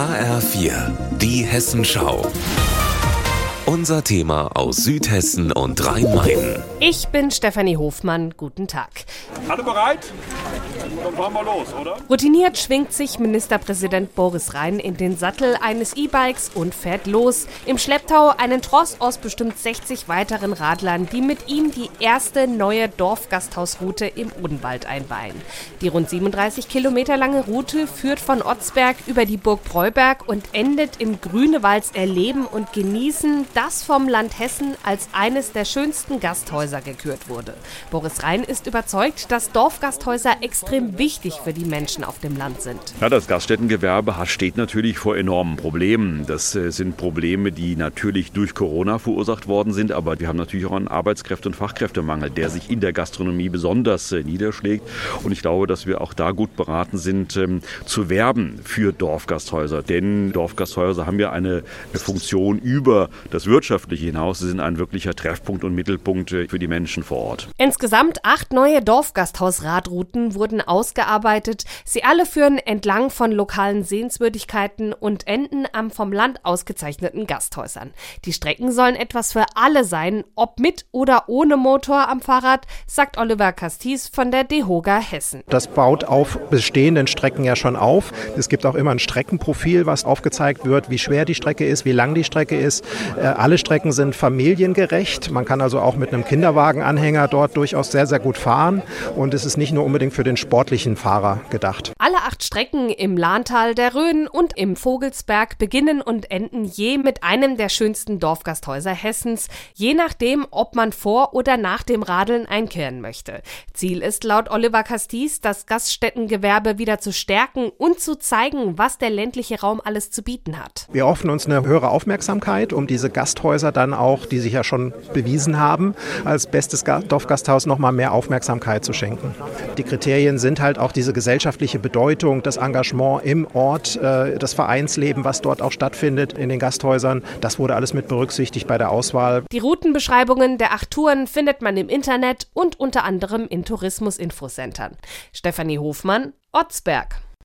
HR4, die Hessenschau. Unser Thema aus Südhessen und Rhein-Main. Ich bin Stefanie Hofmann. Guten Tag. Alle bereit? Dann fahren wir los, oder? Routiniert schwingt sich Ministerpräsident Boris Rhein in den Sattel eines E-Bikes und fährt los. Im Schlepptau einen Tross aus bestimmt 60 weiteren Radlern, die mit ihm die erste neue Dorfgasthausroute im Odenwald einweihen. Die rund 37 Kilometer lange Route führt von Otzberg über die Burg Breuberg und endet im Grünewalds Erleben und Genießen, das vom Land Hessen als eines der schönsten Gasthäuser gekürt wurde. Boris Rhein ist überzeugt, dass Dorfgasthäuser extrem wichtig für die Menschen auf dem Land sind. Ja, das Gaststättengewerbe steht natürlich vor enormen Problemen. Das äh, sind Probleme, die natürlich durch Corona verursacht worden sind, aber wir haben natürlich auch einen Arbeitskräfte- und Fachkräftemangel, der sich in der Gastronomie besonders äh, niederschlägt. Und ich glaube, dass wir auch da gut beraten sind, ähm, zu werben für Dorfgasthäuser. Denn Dorfgasthäuser haben ja eine Funktion über das Wirtschaftliche hinaus. Sie sind ein wirklicher Treffpunkt und Mittelpunkt äh, für die Menschen vor Ort. Insgesamt acht neue Dorfgasthausradrouten wurden ausgearbeitet. Sie alle führen entlang von lokalen Sehenswürdigkeiten und enden am vom Land ausgezeichneten Gasthäusern. Die Strecken sollen etwas für alle sein, ob mit oder ohne Motor am Fahrrad, sagt Oliver Castis von der DEHOGA Hessen. Das baut auf bestehenden Strecken ja schon auf. Es gibt auch immer ein Streckenprofil, was aufgezeigt wird, wie schwer die Strecke ist, wie lang die Strecke ist. Äh, alle Strecken sind familiengerecht. Man kann also auch mit einem Kinderwagenanhänger dort durchaus sehr, sehr gut fahren. Und es ist nicht nur unbedingt für den sportlichen Fahrer gedacht. Alle acht Strecken im Lahntal der Rhön und im Vogelsberg beginnen und enden je mit einem der schönsten Dorfgasthäuser Hessens, je nachdem, ob man vor oder nach dem Radeln einkehren möchte. Ziel ist laut Oliver Castis, das Gaststättengewerbe wieder zu stärken und zu zeigen, was der ländliche Raum alles zu bieten hat. Wir hoffen uns eine höhere Aufmerksamkeit, um diese Gasthäuser dann auch, die sich ja schon bewiesen haben, als bestes Dorfgasthaus nochmal mehr Aufmerksamkeit zu schenken. Die Kriterien sind halt auch diese gesellschaftliche Bedeutung, das Engagement im Ort, äh, das Vereinsleben, was dort auch stattfindet in den Gasthäusern. Das wurde alles mit berücksichtigt bei der Auswahl. Die Routenbeschreibungen der acht Touren findet man im Internet und unter anderem in Tourismus-Infocentern. Stefanie Hofmann, Otzberg.